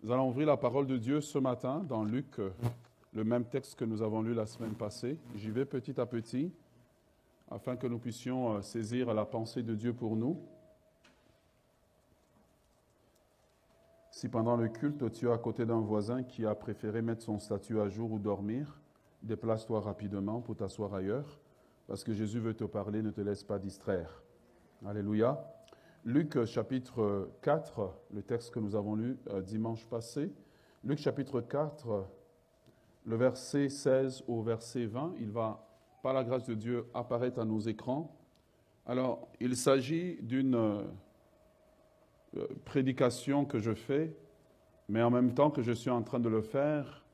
Nous allons ouvrir la parole de Dieu ce matin dans Luc, euh, le même texte que nous avons lu la semaine passée. J'y vais petit à petit afin que nous puissions euh, saisir la pensée de Dieu pour nous. Si pendant le culte tu es à côté d'un voisin qui a préféré mettre son statut à jour ou dormir, déplace-toi rapidement pour t'asseoir ailleurs, parce que Jésus veut te parler, ne te laisse pas distraire. Alléluia. Luc chapitre 4, le texte que nous avons lu euh, dimanche passé. Luc chapitre 4, le verset 16 au verset 20, il va, par la grâce de Dieu, apparaître à nos écrans. Alors, il s'agit d'une euh, prédication que je fais, mais en même temps que je suis en train de le faire,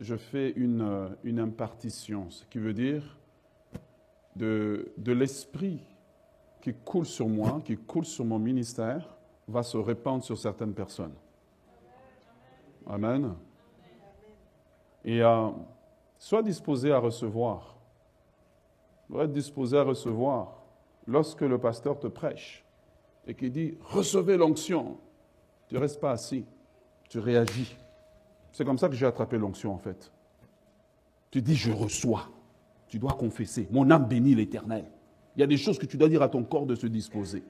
je fais une, euh, impartition, ce qui veut dire de l'esprit qui coule sur moi, qui coule sur mon ministère, va se répandre sur certaines personnes. Amen. Et euh, sois disposé à recevoir. Sois disposé à recevoir lorsque le pasteur te prêche et qu'il dit recevez l'onction. Tu ne restes pas assis, tu réagis. C'est comme ça que j'ai attrapé l'onction en fait. Tu dis je reçois. Tu dois confesser. Mon âme bénit l'Éternel. Il y a des choses que tu dois dire à ton corps de se disposer.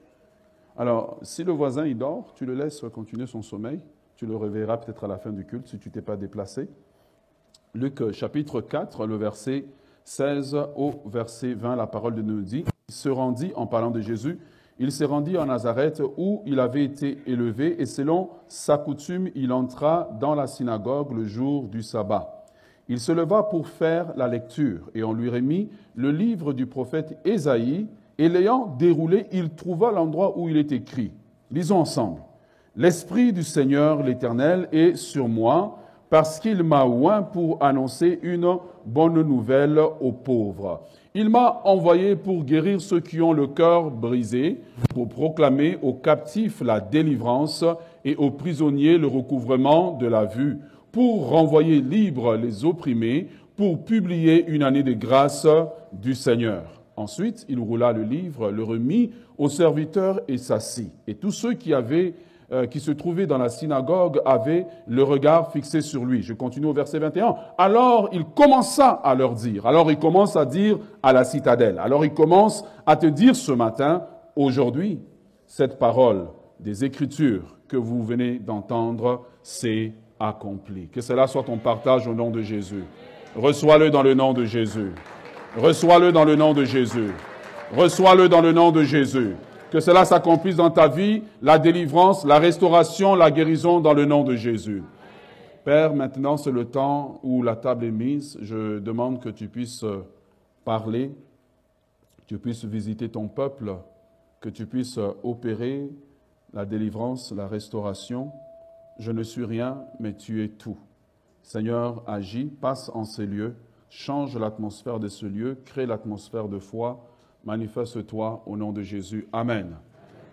Alors, si le voisin il dort, tu le laisses continuer son sommeil. Tu le réveilleras peut-être à la fin du culte si tu t'es pas déplacé. Luc euh, chapitre 4, le verset 16 au verset 20, la parole de nous dit, il se rendit, en parlant de Jésus, il s'est rendu en Nazareth où il avait été élevé et selon sa coutume, il entra dans la synagogue le jour du sabbat. Il se leva pour faire la lecture, et on lui remit le livre du prophète Ésaïe, et l'ayant déroulé, il trouva l'endroit où il est écrit. Lisons ensemble. L'Esprit du Seigneur l'Éternel est sur moi, parce qu'il m'a oint pour annoncer une bonne nouvelle aux pauvres. Il m'a envoyé pour guérir ceux qui ont le cœur brisé, pour proclamer aux captifs la délivrance et aux prisonniers le recouvrement de la vue pour renvoyer libres les opprimés, pour publier une année de grâce du Seigneur. Ensuite, il roula le livre, le remit aux serviteurs et s'assit. Et tous ceux qui avaient euh, qui se trouvaient dans la synagogue avaient le regard fixé sur lui. Je continue au verset 21. Alors il commença à leur dire, alors il commence à dire à la citadelle, alors il commence à te dire ce matin, aujourd'hui, cette parole des Écritures que vous venez d'entendre, c'est accompli. Que cela soit ton partage au nom de Jésus. Reçois-le dans le nom de Jésus. Reçois-le dans le nom de Jésus. Reçois-le dans le nom de Jésus. Que cela s'accomplisse dans ta vie, la délivrance, la restauration, la guérison dans le nom de Jésus. Père, maintenant c'est le temps où la table est mise. Je demande que tu puisses parler, que tu puisses visiter ton peuple, que tu puisses opérer la délivrance, la restauration. Je ne suis rien, mais tu es tout. Seigneur, agis, passe en ces lieux, change l'atmosphère de ce lieu, crée l'atmosphère de foi, manifeste-toi au nom de Jésus. Amen.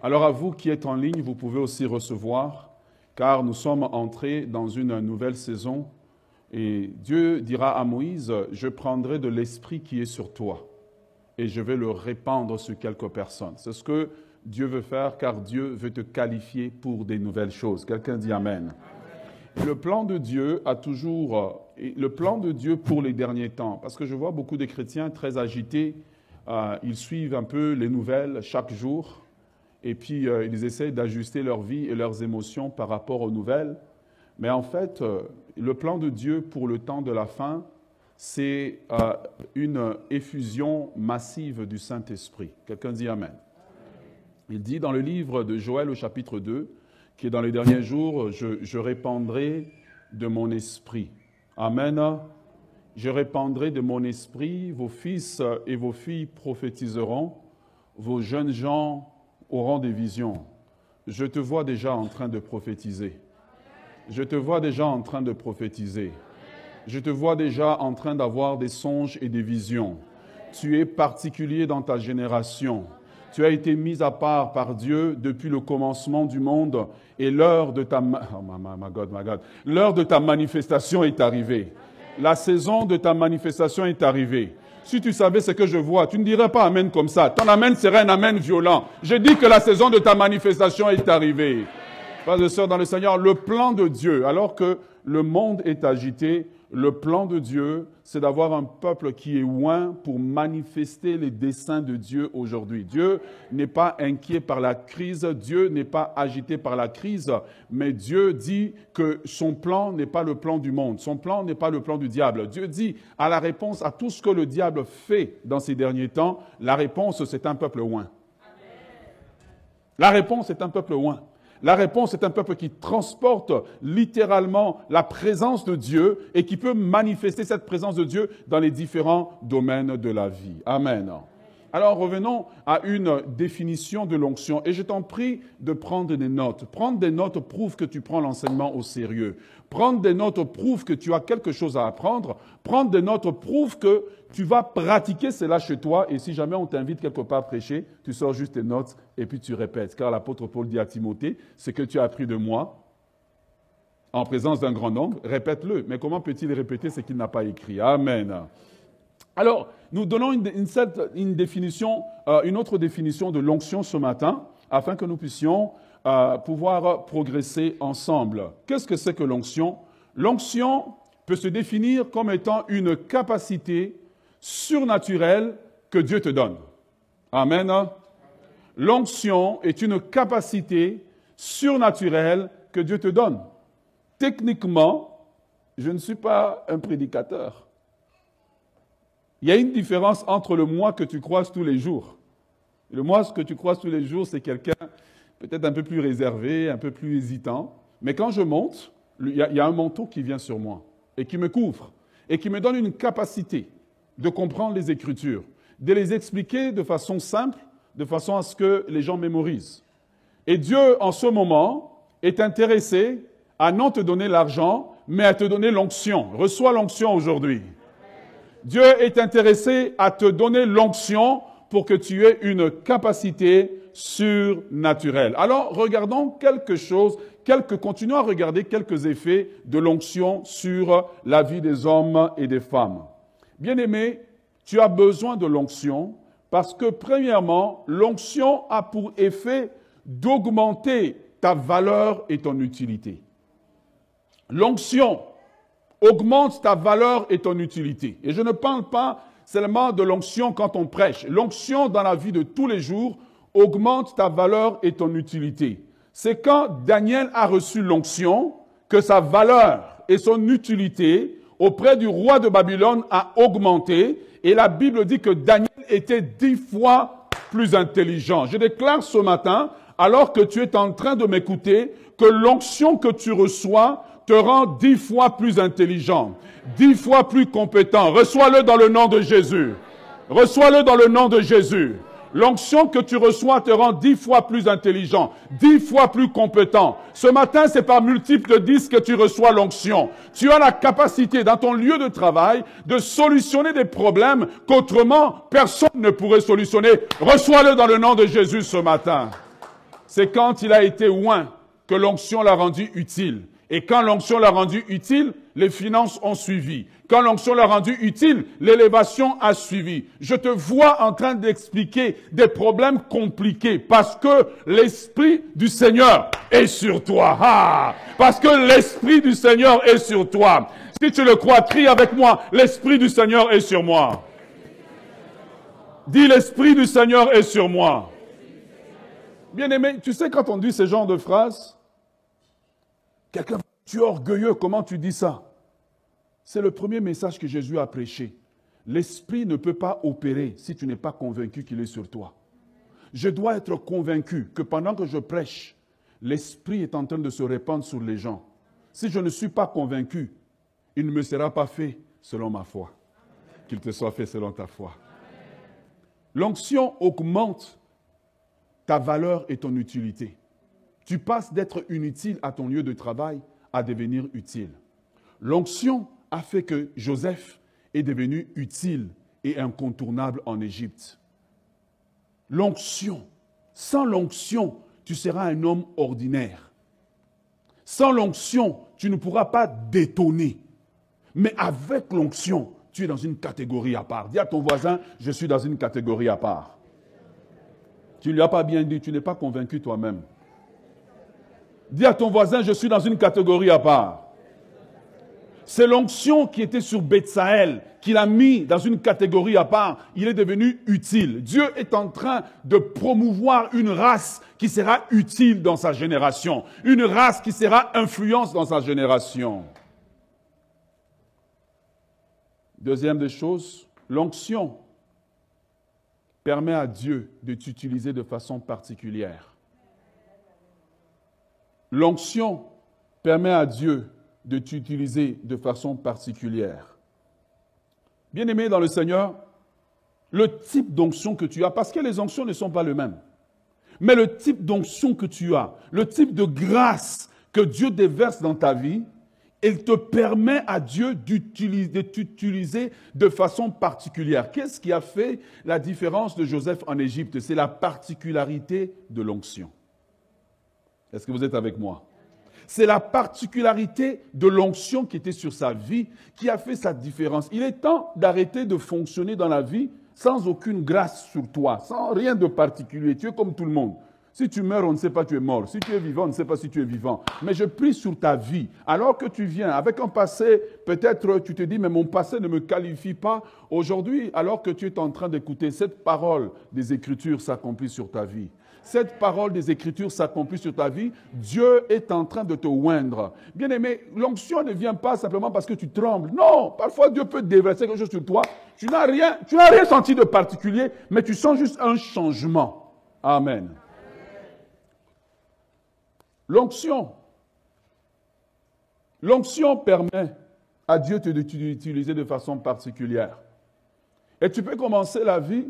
Alors à vous qui êtes en ligne, vous pouvez aussi recevoir, car nous sommes entrés dans une nouvelle saison. Et Dieu dira à Moïse, je prendrai de l'esprit qui est sur toi et je vais le répandre sur quelques personnes. C'est ce que Dieu veut faire car Dieu veut te qualifier pour des nouvelles choses. Quelqu'un dit Amen. Le plan de Dieu a toujours, le plan de Dieu pour les derniers temps, parce que je vois beaucoup de chrétiens très agités, euh, ils suivent un peu les nouvelles chaque jour, et puis euh, ils essaient d'ajuster leur vie et leurs émotions par rapport aux nouvelles. Mais en fait, euh, le plan de Dieu pour le temps de la fin, c'est une effusion massive du Saint-Esprit. Quelqu'un dit Amen. Il dit dans le livre de Joël au chapitre 2, qui est dans les derniers jours, je, répandrai de mon esprit. Amen. Je répandrai de mon esprit, vos fils et vos filles prophétiseront, vos jeunes gens auront des visions. Je te vois déjà en train de prophétiser. Je te vois déjà en train de prophétiser. Je te vois déjà en train d'avoir des songes et des visions. Tu es particulier dans ta génération. Tu as été mis à part par Dieu depuis le commencement du monde et l'heure de ta, de manifestation est arrivée. La saison de ta manifestation est arrivée. Si tu savais ce que je vois, tu ne dirais pas Amen comme ça. Ton Amen serait un Amen violent. Je dis que la saison de ta manifestation est arrivée. Frères et sœurs dans le Seigneur, le plan de Dieu, alors que le monde est agité, le plan de Dieu, c'est d'avoir un peuple qui est loin pour manifester les desseins de Dieu aujourd'hui. Dieu n'est pas inquiet par la crise, Dieu n'est pas agité par la crise, mais Dieu dit que son plan n'est pas le plan du monde, son plan n'est pas le plan du diable. Dieu dit à la réponse à tout ce que le diable fait dans ces derniers temps, la réponse c'est un peuple loin. La réponse est un peuple loin. La réponse est un peuple qui transporte littéralement la présence de Dieu et qui peut manifester cette présence de Dieu dans les différents domaines de la vie. Amen. Alors revenons à une définition de l'onction et je t'en prie de prendre des notes. Prendre des notes prouve que tu prends l'enseignement au sérieux. Prendre des notes prouve que tu as quelque chose à apprendre. Prendre des notes prouve que tu vas pratiquer cela chez toi et si jamais on t'invite quelque part à prêcher, tu sors juste tes notes et puis tu répètes. Car l'apôtre Paul dit à Timothée, ce que tu as appris de moi en présence d'un grand nombre, répète-le. Mais comment peut-il répéter ce qu'il n'a pas écrit? Amen. Alors, nous donnons une, définition, euh, une autre définition de l'onction ce matin, afin que nous puissions euh, pouvoir progresser ensemble. Qu'est-ce que c'est que l'onction? L'onction peut se définir comme étant une capacité surnaturelle que Dieu te donne. Amen. L'onction est une capacité surnaturelle que Dieu te donne. Techniquement, je ne suis pas un prédicateur. Il y a une différence entre le moi que tu croises tous les jours. Le moi que tu croises tous les jours, c'est quelqu'un peut-être un peu plus réservé, un peu plus hésitant. Mais quand je monte, il y, a, un manteau qui vient sur moi et qui me couvre et qui me donne une capacité de comprendre les Écritures, de les expliquer de façon simple, de façon à ce que les gens mémorisent. Et Dieu, en ce moment, est intéressé à non te donner l'argent, mais à te donner l'onction. Reçois l'onction aujourd'hui. Dieu est intéressé à te donner l'onction pour que tu aies une capacité surnaturelle. Alors, regardons quelque chose, continuons à regarder quelques effets de l'onction sur la vie des hommes et des femmes. Bien-aimé, tu as besoin de l'onction parce que, premièrement, l'onction a pour effet d'augmenter ta valeur et ton utilité. L'onction augmente ta valeur et ton utilité. Et je ne parle pas seulement de l'onction quand on prêche. L'onction dans la vie de tous les jours augmente ta valeur et ton utilité. C'est quand Daniel a reçu l'onction que sa valeur et son utilité auprès du roi de Babylone a augmenté. Et la Bible dit que Daniel était dix fois plus intelligent. Je déclare ce matin, alors que tu es en train de m'écouter, que l'onction que tu reçois te rend dix fois plus intelligent, dix fois plus compétent. Reçois-le dans le nom de Jésus. Reçois-le dans le nom de Jésus. L'onction que tu reçois te rend dix fois plus intelligent, dix fois plus compétent. Ce matin, c'est par multiples dix que tu reçois l'onction. Tu as la capacité dans ton lieu de travail de solutionner des problèmes qu'autrement personne ne pourrait solutionner. Reçois-le dans le nom de Jésus ce matin. C'est quand il a été loin que l'onction l'a rendu utile. Et quand l'onction l'a rendu utile, les finances ont suivi. Quand l'onction l'a rendu utile, l'élévation a suivi. Je te vois en train d'expliquer des problèmes compliqués parce que l'Esprit du Seigneur est sur toi. Ah, parce que l'Esprit du Seigneur est sur toi. Si tu le crois, crie avec moi, l'Esprit du Seigneur est sur moi. Dis, l'Esprit du Seigneur est sur moi. Bien aimé, tu sais quand on dit ce genre de phrases, Quelqu'un, tu es orgueilleux, comment tu dis ça? C'est le premier message que Jésus a prêché. L'Esprit ne peut pas opérer si tu n'es pas convaincu qu'il est sur toi. Je dois être convaincu que pendant que je prêche, l'Esprit est en train de se répandre sur les gens. Si je ne suis pas convaincu, il ne me sera pas fait selon ma foi. Qu'il te soit fait selon ta foi. L'onction augmente ta valeur et ton utilité. Tu passes d'être inutile à ton lieu de travail à devenir utile. L'onction a fait que Joseph est devenu utile et incontournable en Égypte. L'onction. Sans l'onction, tu seras un homme ordinaire. Sans l'onction, tu ne pourras pas détonner. Mais avec l'onction, tu es dans une catégorie à part. Dis à ton voisin, je suis dans une catégorie à part. Tu ne lui as pas bien dit, tu n'es pas convaincu toi-même. Dis à ton voisin, je suis dans une catégorie à part. C'est l'onction qui était sur Bethsaël qu'il a mis dans une catégorie à part. Il est devenu utile. Dieu est en train de promouvoir une race qui sera utile dans sa génération. Une race qui sera influence dans sa génération. Deuxième des choses, l'onction permet à Dieu de t'utiliser de façon particulière. L'onction permet à Dieu de t'utiliser de façon particulière. Bien-aimé dans le Seigneur, le type d'onction que tu as, parce que les onctions ne sont pas les mêmes, mais le type d'onction que tu as, le type de grâce que Dieu déverse dans ta vie, il te permet à Dieu de t'utiliser de façon particulière. Qu'est-ce qui a fait la différence de Joseph en Égypte? C'est la particularité de l'onction. Est-ce que vous êtes avec moi? C'est la particularité de l'onction qui était sur sa vie qui a fait sa différence. Il est temps d'arrêter de fonctionner dans la vie sans aucune grâce sur toi, sans rien de particulier. Tu es comme tout le monde. Si tu meurs, on ne sait pas tu es mort. Si tu es vivant, on ne sait pas si tu es vivant. Mais je prie sur ta vie. Alors que tu viens avec un passé, peut-être tu te dis, mais mon passé ne me qualifie pas. Aujourd'hui, alors que tu es en train d'écouter cette parole des Écritures s'accomplit sur ta vie cette parole des Écritures s'accomplit sur ta vie, Dieu est en train de te oindre. Bien aimé, l'onction ne vient pas simplement parce que tu trembles. Non, parfois Dieu peut déverser quelque chose sur toi. Tu n'as rien, tu n'as rien senti de particulier, mais tu sens juste un changement. Amen. L'onction. L'onction permet à Dieu de t'utiliser de façon particulière. Et tu peux commencer la vie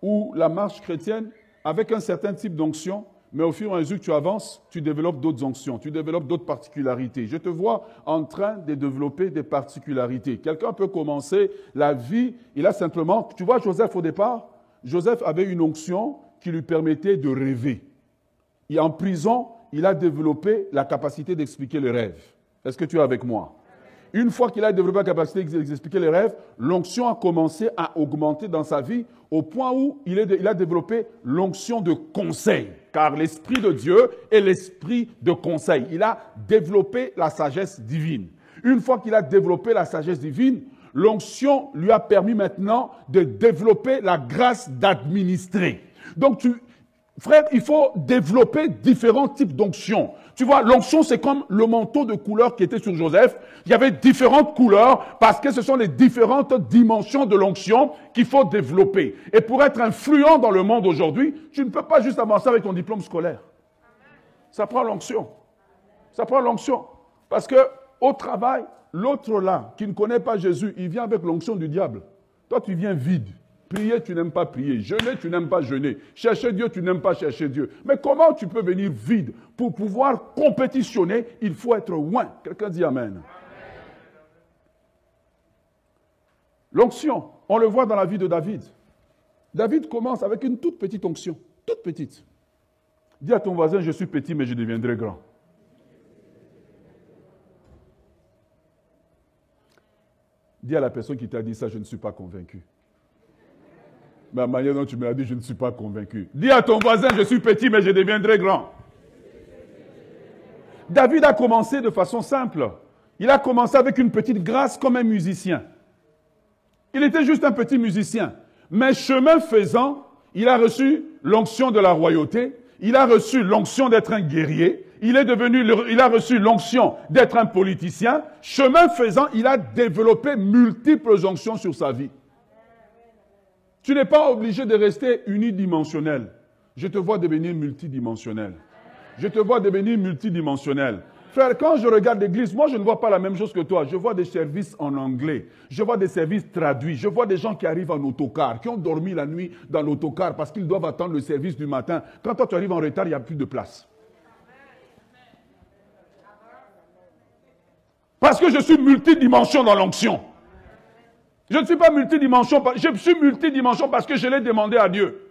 ou la marche chrétienne avec un certain type d'onction, mais au fur et à mesure que tu avances, tu développes d'autres onctions, tu développes d'autres particularités. Je te vois en train de développer des particularités. Quelqu'un peut commencer la vie, il a simplement, tu vois Joseph au départ, Joseph avait une onction qui lui permettait de rêver. Et en prison, il a développé la capacité d'expliquer les rêves. Est-ce que tu es avec moi? Une fois qu'il a développé la capacité d'expliquer les rêves, l'onction a commencé à augmenter dans sa vie au point où il, a développé l'onction de conseil. Car l'Esprit de Dieu est l'Esprit de conseil. Il a développé la sagesse divine. Une fois qu'il a développé la sagesse divine, l'onction lui a permis maintenant de développer la grâce d'administrer. Donc, tu, frère, il faut développer différents types d'onction. Tu vois, l'onction, c'est comme le manteau de couleur qui était sur Joseph. Il y avait différentes couleurs parce que ce sont les différentes dimensions de l'onction qu'il faut développer. Et pour être influent dans le monde aujourd'hui, tu ne peux pas juste avancer avec ton diplôme scolaire. Ça prend l'onction. Ça prend l'onction. Parce que au travail, l'autre là, qui ne connaît pas Jésus, il vient avec l'onction du diable. Toi, tu viens vide. Prier, tu n'aimes pas prier. Jeûner, tu n'aimes pas jeûner. Chercher Dieu, tu n'aimes pas chercher Dieu. Mais comment tu peux venir vide Pour pouvoir compétitionner, il faut être loin. Quelqu'un dit Amen. L'onction, on le voit dans la vie de David. David commence avec une toute petite onction, toute petite. Dis à ton voisin, je suis petit, mais je deviendrai grand. Dis à la personne qui t'a dit ça, je ne suis pas convaincu la manière dont tu me l'as dit, je ne suis pas convaincu. Dis à ton voisin, je suis petit, mais je deviendrai grand. David a commencé de façon simple. Il a commencé avec une petite grâce comme un musicien. Il était juste un petit musicien. Mais chemin faisant, il a reçu l'onction de la royauté. Il a reçu l'onction d'être un guerrier. Il est devenu, il a reçu l'onction d'être un politicien. Chemin faisant, il a développé multiples onctions sur sa vie. Tu n'es pas obligé de rester unidimensionnel. Je te vois devenir multidimensionnel. Je te vois devenir multidimensionnel. Frère, quand je regarde l'église, moi je ne vois pas la même chose que toi. Je vois des services en anglais. Je vois des services traduits. Je vois des gens qui arrivent en autocar, qui ont dormi la nuit dans l'autocar parce qu'ils doivent attendre le service du matin. Quand toi tu arrives en retard, il n'y a plus de place. Parce que je suis multidimension dans l'onction. Je ne suis pas multidimension, je suis multidimension parce que je l'ai demandé à Dieu.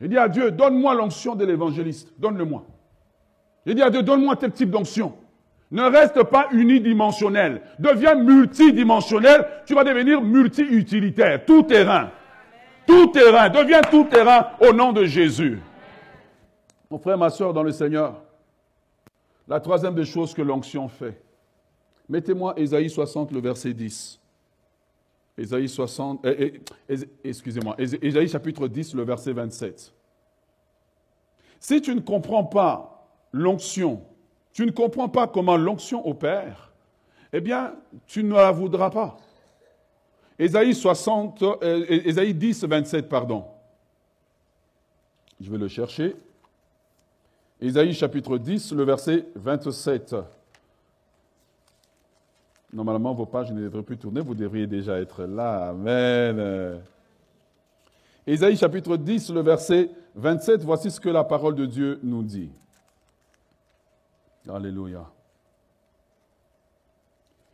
J'ai dit à Dieu, donne-moi l'onction de l'évangéliste, donne-le-moi. J'ai dit à Dieu, donne-moi tel type d'onction. Ne reste pas unidimensionnel, deviens multidimensionnel, tu vas devenir multi-utilitaire, tout terrain. Tout terrain, deviens tout terrain au nom de Jésus. Mon frère, ma soeur dans le Seigneur, La troisième des choses que l'onction fait. Mettez-moi Ésaïe 60, le verset 10. Ésaïe 60, eh, eh, excusez-moi, Ésaïe chapitre 10, le verset 27. Si tu ne comprends pas l'onction, tu ne comprends pas comment l'onction opère, eh bien, tu ne la voudras pas. Ésaïe 60, euh, Ésaïe 10, 27, pardon. Je vais le chercher. Ésaïe chapitre 10, le verset 27. Normalement, vos pages ne devraient plus tourner, vous devriez déjà être là. Amen. Ésaïe chapitre 10, le verset 27, voici ce que la parole de Dieu nous dit. Alléluia.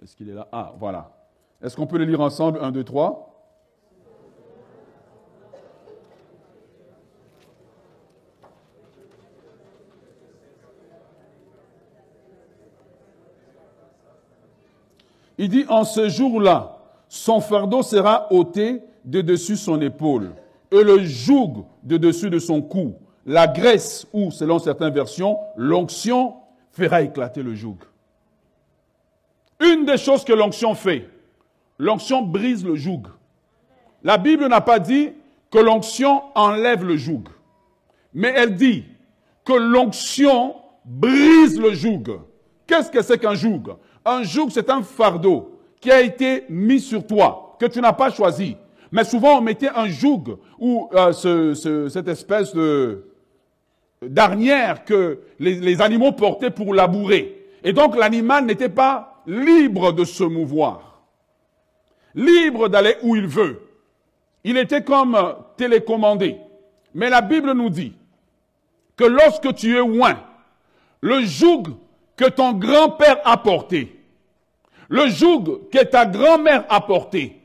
Est-ce qu'il est là? Ah, voilà. Est-ce qu'on peut le lire ensemble? 1, 2, 3 Il dit, en ce jour-là, son fardeau sera ôté de dessus son épaule et le joug de dessus de son cou. La graisse, ou selon certaines versions, l'onction fera éclater le joug. Une des choses que l'onction fait, l'onction brise le joug. La Bible n'a pas dit que l'onction enlève le joug, mais elle dit que l'onction brise le joug. Qu'est-ce que c'est qu'un joug? Un joug, c'est un fardeau qui a été mis sur toi, que tu n'as pas choisi. Mais souvent, on mettait un joug ou euh, cette espèce de d'arnière que les, les animaux portaient pour labourer. Et donc, l'animal n'était pas libre de se mouvoir, libre d'aller où il veut. Il était comme télécommandé. Mais la Bible nous dit que lorsque tu es loin, le joug que ton grand-père a porté, le joug que ta grand-mère a porté,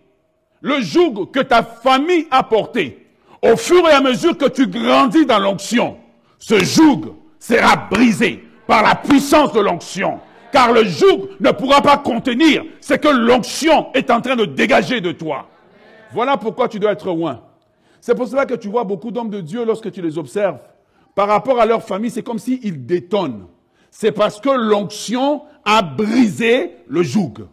le joug que ta famille a porté, au fur et à mesure que tu grandis dans l'onction, ce joug sera brisé par la puissance de l'onction. Car le joug ne pourra pas contenir ce que l'onction est en train de dégager de toi. Voilà pourquoi tu dois être loin. C'est pour cela que tu vois beaucoup d'hommes de Dieu lorsque tu les observes. Par rapport à leur famille, c'est comme s'ils détonnent. C'est parce que l'onction a brisé le joug.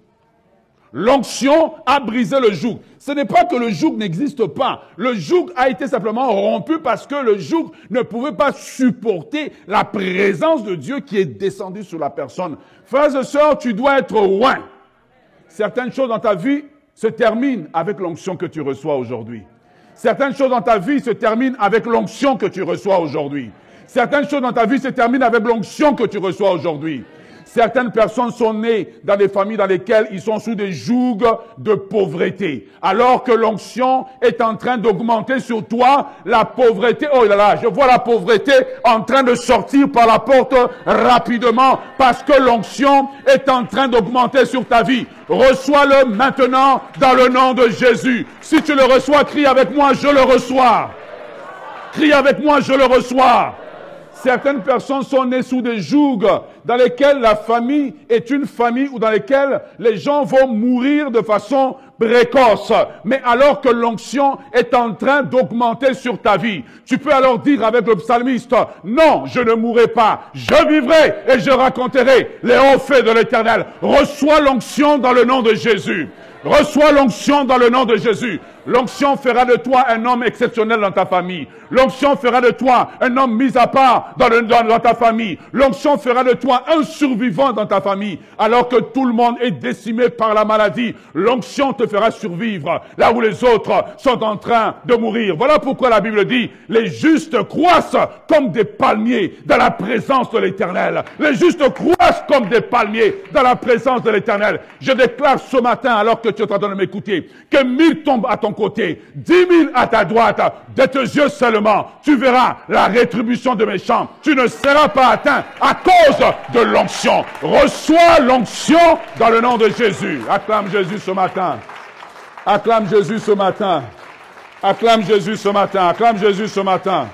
L'onction a brisé le joug. Ce n'est pas que le joug n'existe pas. Le joug a été simplement rompu parce que le joug ne pouvait pas supporter la présence de Dieu qui est descendue sur la personne. Frères et sœurs, tu dois être loin. Certaines choses dans ta vie se terminent avec l'onction que tu reçois aujourd'hui. Certaines choses dans ta vie se terminent avec l'onction que tu reçois aujourd'hui. Certaines choses dans ta vie se terminent avec l'onction que tu reçois aujourd'hui. Certaines personnes sont nées dans des familles dans lesquelles ils sont sous des jougs de pauvreté. Alors que l'onction est en train d'augmenter sur toi, la pauvreté, oh là là, je vois la pauvreté en train de sortir par la porte rapidement parce que l'onction est en train d'augmenter sur ta vie. Reçois-le maintenant dans le nom de Jésus. Si tu le reçois, crie avec moi, je le reçois. Crie avec moi, je le reçois. Certaines personnes sont nées sous des jougs dans lesquels la famille est une famille ou dans lesquels les gens vont mourir de façon précoce. Mais alors que l'onction est en train d'augmenter sur ta vie, tu peux alors dire avec le psalmiste, non, je ne mourrai pas, je vivrai et je raconterai les hauts faits de l'éternel. Reçois l'onction dans le nom de Jésus. Reçois l'onction dans le nom de Jésus. L'onction fera de toi un homme exceptionnel dans ta famille. L'onction fera de toi un homme mis à part dans, ta famille. L'onction fera de toi un survivant dans ta famille. Alors que tout le monde est décimé par la maladie, l'onction te fera survivre là où les autres sont en train de mourir. Voilà pourquoi la Bible dit, les justes croissent comme des palmiers dans la présence de l'éternel. Les justes croissent comme des palmiers dans la présence de l'éternel. Je déclare ce matin, alors que tu es en train de m'écouter, que mille tombent à ton côté, dix mille à ta droite, de tes yeux seulement, tu verras la rétribution de mes chants. Tu ne seras pas atteint à cause de l'onction. Reçois l'onction dans le nom de Jésus. Acclame Jésus ce matin. Acclame Jésus ce matin. Acclame Jésus ce matin. Acclame Jésus ce matin.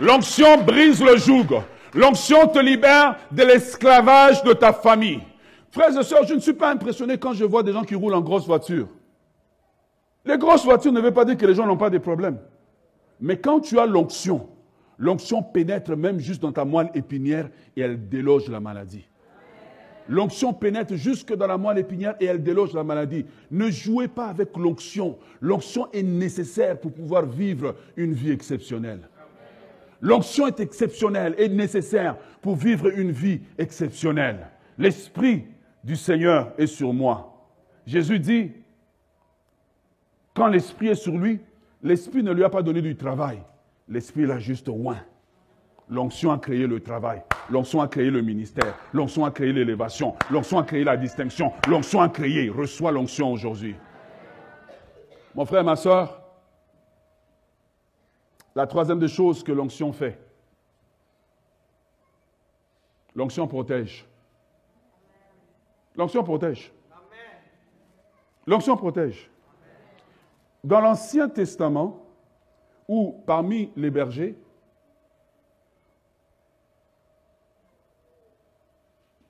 L'onction brise le joug. L'onction te libère de l'esclavage de ta famille. Frères et sœurs, je ne suis pas impressionné quand je vois des gens qui roulent en grosse voiture. Les grosses voitures ne veulent pas dire que les gens n'ont pas de problèmes. Mais quand tu as l'onction, L'onction pénètre même juste dans ta moelle épinière et elle déloge la maladie. L'onction pénètre jusque dans la moelle épinière et elle déloge la maladie. Ne jouez pas avec l'onction. L'onction est nécessaire pour pouvoir vivre une vie exceptionnelle. L'onction est exceptionnelle et nécessaire pour vivre une vie exceptionnelle. L'Esprit du Seigneur est sur moi. Jésus dit, quand l'Esprit est sur lui, l'Esprit ne lui a pas donné du travail. L'Esprit l'a juste oint. L'onction a créé le travail. L'onction a créé le ministère. L'onction a créé l'élévation. L'onction a créé la distinction. L'onction a créé. Reçois l'onction aujourd'hui. Mon frère, ma soeur, la troisième des choses que l'onction fait, l'onction protège. L'onction protège. L'onction protège. Dans l'Ancien Testament, ou parmi les bergers,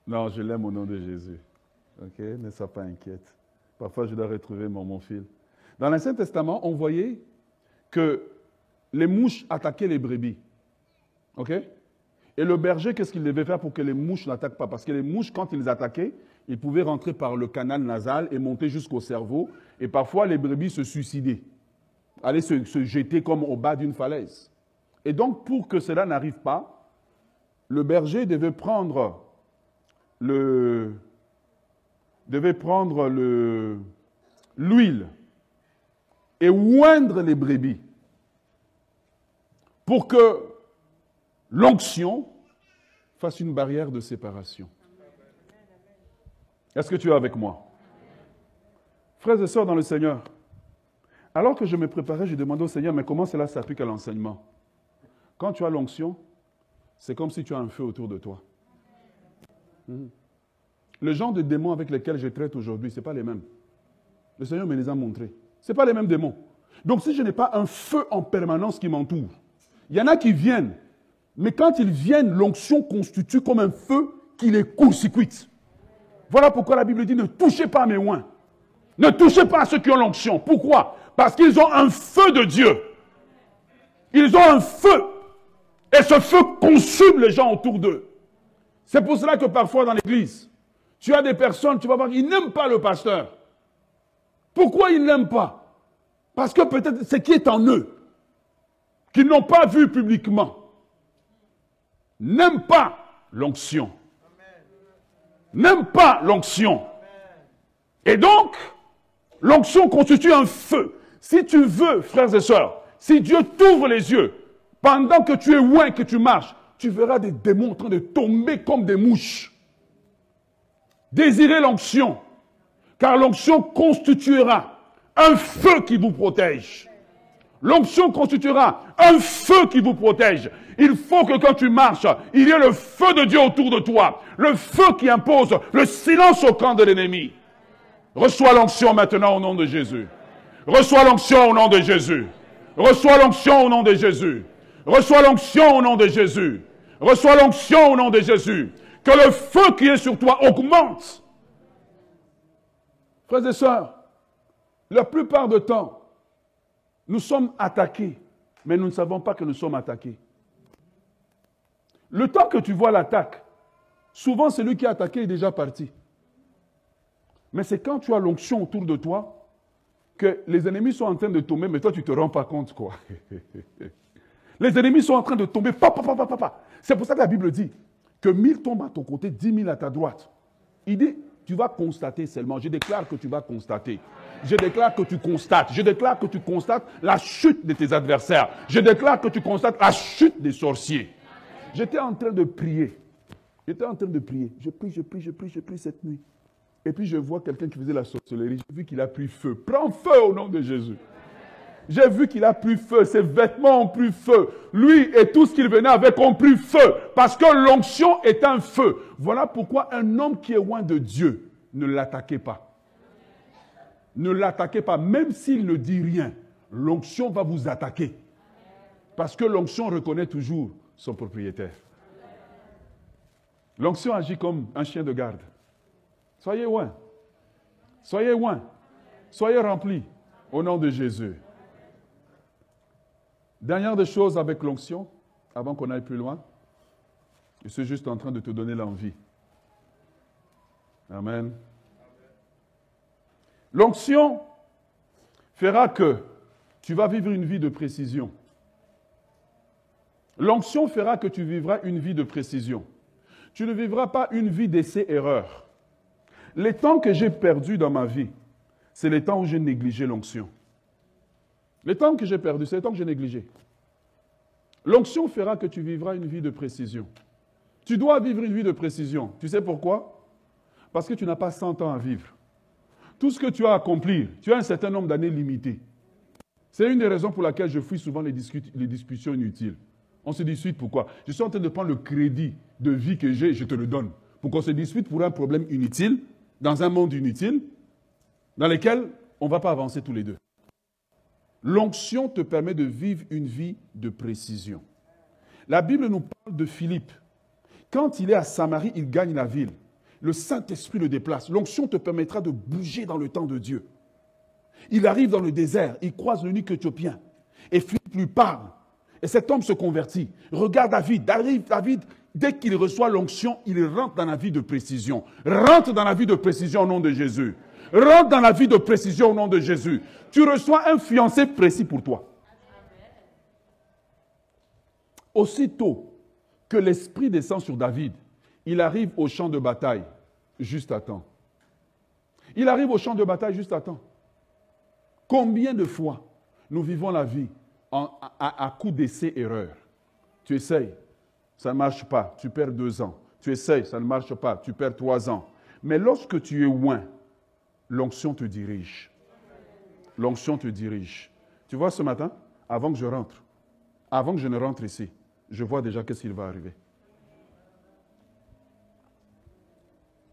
Non, je l'aime au nom de Jésus. OK Ne sois pas inquiète. Parfois, je dois retrouver mon, mon fil. Dans l'Ancien Testament, on voyait que les mouches attaquaient les brebis. OK? Et le berger, qu'est-ce qu'il devait faire pour que les mouches n'attaquent pas? Parce que les mouches, quand ils attaquaient, ils pouvaient rentrer par le canal nasal et monter jusqu'au cerveau. Et parfois, les brebis se suicidaient, allaient se, jeter comme au bas d'une falaise. Et donc, pour que cela n'arrive pas, le berger devait prendre le, devait prendre l'huile et oindre les brebis pour que l'onction fasse une barrière de séparation. Est-ce que tu es avec moi? Frères et sœurs dans le Seigneur, alors que je me préparais, je demandais au Seigneur, mais comment cela s'applique à l'enseignement? Quand tu as l'onction, c'est comme si tu as un feu autour de toi. Mhm. Le genre de démons avec lesquels je traite aujourd'hui, ce n'est pas les mêmes. Le Seigneur me les a montrés. Ce n'est pas les mêmes démons. Donc si je n'ai pas un feu en permanence qui m'entoure, il y en a qui viennent, mais quand ils viennent, l'onction constitue comme un feu qui les court-circuite. Voilà pourquoi la Bible dit ne touchez pas à mes oins. Ne touchez pas à ceux qui ont l'onction. Pourquoi? Parce qu'ils ont un feu de Dieu. Ils ont un feu. Et ce feu consume les gens autour d'eux. C'est pour cela que parfois dans l'église, tu as des personnes, tu vas voir, ils n'aiment pas le pasteur. Pourquoi ils n'aiment pas? Parce que peut-être ce qui est en eux, qu'ils n'ont pas vu publiquement, n'aiment pas l'onction. N'aiment pas l'onction. Et donc, l'onction constitue un feu. Si tu veux, frères et sœurs, si Dieu t'ouvre les yeux, pendant que tu es loin, que tu marches, tu verras des démons en train de tomber comme des mouches. Désirez l'onction, car l'onction constituera un feu qui vous protège. L'onction constituera un feu qui vous protège. Il faut que quand tu marches, il y ait le feu de Dieu autour de toi. Le feu qui impose le silence au camp de l'ennemi. Reçois l'onction maintenant au nom de Jésus. Reçois l'onction au nom de Jésus. Reçois l'onction au nom de Jésus. Reçois l'onction au nom de Jésus. Reçois l'onction au nom de Jésus. Que le feu qui est sur toi augmente. Frères et sœurs, la plupart du temps, nous sommes attaqués, mais nous ne savons pas que nous sommes attaqués. Le temps que tu vois l'attaque, souvent celui qui est attaqué est déjà parti. Mais c'est quand tu as l'onction autour de toi que les ennemis sont en train de tomber, mais toi tu ne te rends pas compte quoi. Les ennemis sont en train de tomber. C'est pour ça que la Bible dit que mille tombent à ton côté, dix mille à ta droite. Il dit, tu vas constater seulement. Je déclare que tu vas constater. Je déclare que tu constates. Je déclare que tu constates la chute de tes adversaires. Je déclare que tu constates la chute des sorciers. J'étais en train de prier. J'étais en train de prier. Je prie, je prie, je prie, je prie cette nuit. Et puis je vois quelqu'un qui faisait la sorcellerie. J'ai vu qu'il a pris feu. Prends feu au nom de Jésus. J'ai vu qu'il a pris feu, ses vêtements ont pris feu. Lui et tout ce qu'il venait avec ont pris feu. Parce que l'onction est un feu. Voilà pourquoi un homme qui est loin de Dieu, ne l'attaquez pas. Ne l'attaquez pas, même s'il ne dit rien. L'onction va vous attaquer. Parce que l'onction reconnaît toujours son propriétaire. L'onction agit comme un chien de garde. Soyez loin. Soyez loin. Soyez remplis au nom de Jésus. Dernière des choses avec l'onction, avant qu'on aille plus loin. Je suis juste en train de te donner l'envie. Amen. L'onction fera que tu vas vivre une vie de précision. L'onction fera que tu vivras une vie de précision. Tu ne vivras pas une vie d'essai-erreur. Les temps que j'ai perdus dans ma vie, c'est les temps où j'ai négligé l'onction. Les temps que j'ai perdus, c'est les temps que j'ai négligé. L'onction fera que tu vivras une vie de précision. Tu dois vivre une vie de précision. Tu sais pourquoi? Parce que tu n'as pas 100 ans à vivre. Tout ce que tu as à accomplir, tu as un certain nombre d'années limitées. C'est une des raisons pour laquelle je fuis souvent les, discussions inutiles. On se dispute pourquoi? Je suis en train de prendre le crédit de vie que j'ai, je te le donne. Pour qu'on se dispute pour un problème inutile, dans un monde inutile, dans lequel on ne va pas avancer tous les deux. L'onction te permet de vivre une vie de précision. La Bible nous parle de Philippe. Quand il est à Samarie, il gagne la ville. Le Saint-Esprit le déplace. L'onction te permettra de bouger dans le temps de Dieu. Il arrive dans le désert, il croise le l'unique éthiopien. Et Philippe lui parle. Et cet homme se convertit. Regarde David. David, dès qu'il reçoit l'onction, il rentre dans la vie de précision. Rentre dans la vie de précision au nom de Jésus. Rentre dans la vie de précision au nom de Jésus. Tu reçois un fiancé précis pour toi. Aussitôt que l'Esprit descend sur David, il arrive au champ de bataille juste à temps. Il arrive au champ de bataille juste à temps. Combien de fois nous vivons la vie à, coup d'essai-erreur Tu essayes, ça ne marche pas, tu perds deux ans. Tu essayes, ça ne marche pas, tu perds trois ans. Mais lorsque tu es loin, l'onction te dirige. L'onction te dirige. Tu vois ce matin, avant que je rentre, avant que je ne rentre ici, je vois déjà qu'est-ce qui va arriver.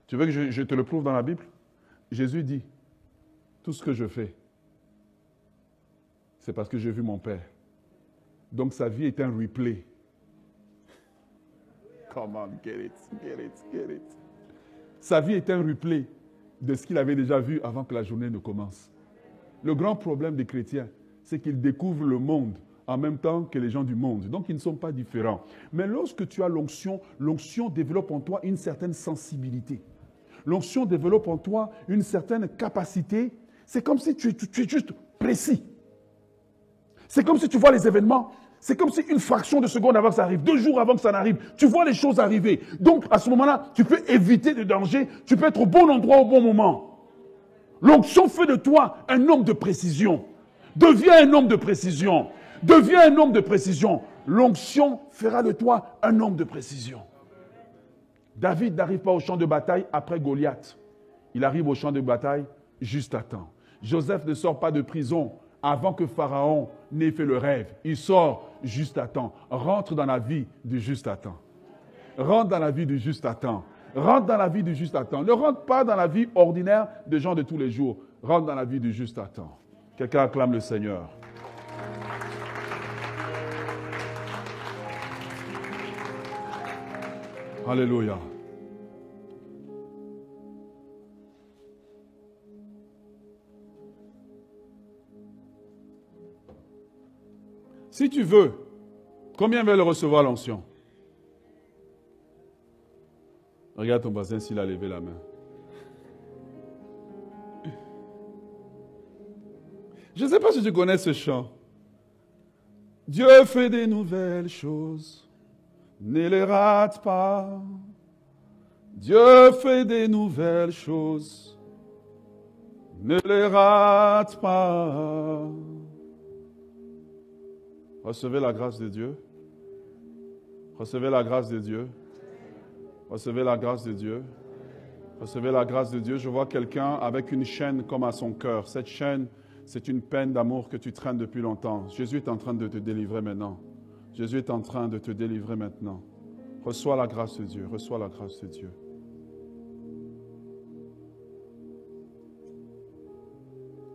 Tu veux que je, te le prouve dans la Bible? Jésus dit, tout ce que je fais, c'est parce que j'ai vu mon Père. Donc sa vie est un replay. Come on, get it, get it, get it. Sa vie est un replay de ce qu'il avait déjà vu avant que la journée ne commence. Le grand problème des chrétiens, c'est qu'ils découvrent le monde en même temps que les gens du monde. Donc ils ne sont pas différents. Mais lorsque tu as l'onction, l'onction développe en toi une certaine sensibilité. L'onction développe en toi une certaine capacité. C'est comme si tu, es juste précis. C'est comme si tu vois les événements c'est comme si une fraction de seconde avant que ça arrive, deux jours avant que ça n'arrive, tu vois les choses arriver. Donc à ce moment-là, tu peux éviter des dangers, tu peux être au bon endroit au bon moment. L'onction fait de toi un homme de précision. Deviens un homme de précision. Deviens un homme de précision. L'onction fera de toi un homme de précision. David n'arrive pas au champ de bataille après Goliath. Il arrive au champ de bataille juste à temps. Joseph ne sort pas de prison avant que Pharaon n'ait fait le rêve. Il sort juste à temps. Rentre dans la vie du juste à temps. Rentre dans la vie du juste à temps. Rentre dans la vie du juste à temps. Ne rentre pas dans la vie ordinaire des gens de tous les jours. Rentre dans la vie du juste à temps. Quelqu'un acclame le Seigneur. Alléluia. Si tu veux, combien veulent recevoir l'onction? Regarde ton voisin s'il a levé la main. Je ne sais pas si tu connais ce chant. Dieu fait des nouvelles choses, ne les rate pas. Dieu fait des nouvelles choses, ne les rate pas. Recevez la grâce de Dieu. Recevez la grâce de Dieu. Recevez la grâce de Dieu. Recevez la grâce de Dieu. Je vois quelqu'un avec une chaîne comme à son cœur. Cette chaîne, c'est une peine d'amour que tu traînes depuis longtemps. Jésus est en train de te délivrer maintenant. Jésus est en train de te délivrer maintenant. Reçois la grâce de Dieu. Reçois la grâce de Dieu.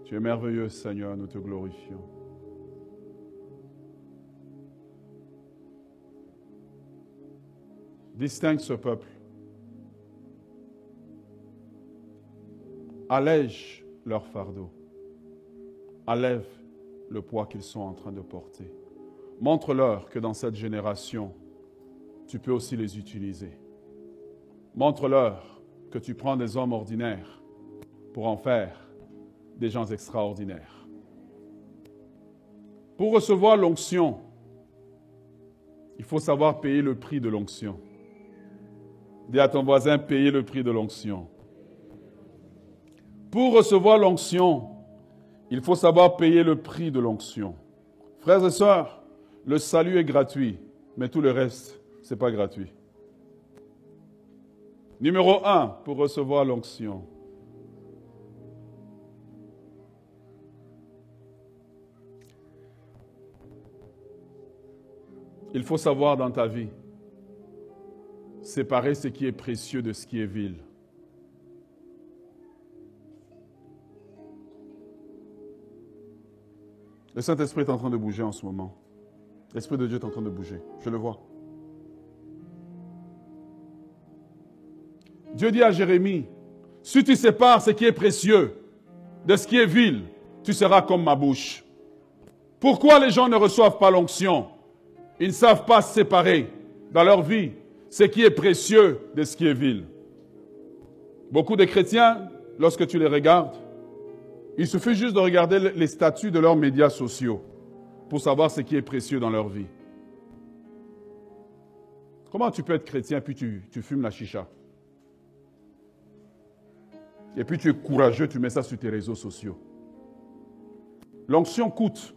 Tu es merveilleux, Seigneur. Nous te glorifions. Distingue ce peuple. Allège leur fardeau. Allève le poids qu'ils sont en train de porter. Montre-leur que dans cette génération, tu peux aussi les utiliser. Montre-leur que tu prends des hommes ordinaires pour en faire des gens extraordinaires. Pour recevoir l'onction, il faut savoir payer le prix de l'onction. Dis à ton voisin, payer le prix de l'onction. Pour recevoir l'onction, il faut savoir payer le prix de l'onction. Frères et sœurs, le salut est gratuit, mais tout le reste, ce n'est pas gratuit. Numéro un, pour recevoir l'onction. Il faut savoir dans ta vie séparer ce qui est précieux de ce qui est vil. Le Saint-Esprit est en train de bouger en ce moment. L'Esprit de Dieu est en train de bouger. Je le vois. Dieu dit à Jérémie, si tu sépares ce qui est précieux de ce qui est vil, tu seras comme ma bouche. Pourquoi les gens ne reçoivent pas l'onction? Ils ne savent pas séparer dans leur vie ce qui est précieux de ce qui est vil. Beaucoup de chrétiens, lorsque tu les regardes, il suffit juste de regarder les statuts de leurs médias sociaux pour savoir ce qui est précieux dans leur vie. Comment tu peux être chrétien puis tu, tu fumes la chicha? Et puis tu es courageux, tu mets ça sur tes réseaux sociaux. L'onction coûte.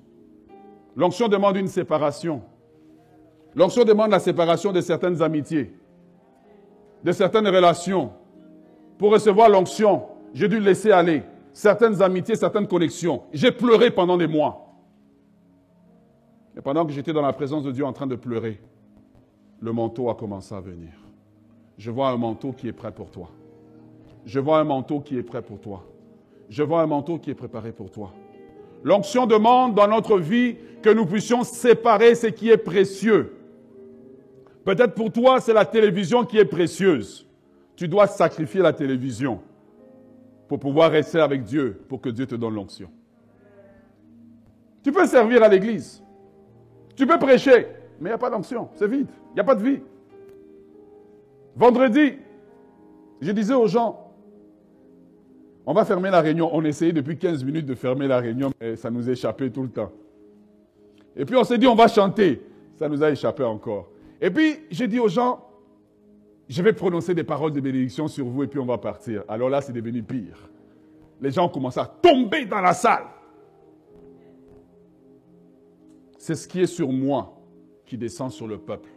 L'onction demande une séparation. L'onction demande la séparation de certaines amitiés, de certaines relations. Pour recevoir l'onction, j'ai dû laisser aller certaines amitiés, certaines connexions. J'ai pleuré pendant des mois. Et pendant que j'étais dans la présence de Dieu en train de pleurer, le manteau a commencé à venir. Je vois un manteau qui est prêt pour toi. Je vois un manteau qui est prêt pour toi. Je vois un manteau qui est préparé pour toi. L'onction demande dans notre vie que nous puissions séparer ce qui est précieux. Peut-être pour toi, c'est la télévision qui est précieuse. Tu dois sacrifier la télévision pour pouvoir rester avec Dieu, pour que Dieu te donne l'onction. Tu peux servir à l'église. Tu peux prêcher, mais il n'y a pas d'onction. C'est vide. Il n'y a pas de vie. Vendredi, je disais aux gens, on va fermer la réunion. On essayait depuis 15 minutes de fermer la réunion, mais ça nous échappait tout le temps. Et puis on s'est dit, on va chanter. Ça nous a échappé encore. Et puis j'ai dit aux gens, je vais prononcer des paroles de bénédiction sur vous et puis on va partir. Alors là, c'est devenu pire. Les gens commencé à tomber dans la salle. C'est ce qui est sur moi qui descend sur le peuple.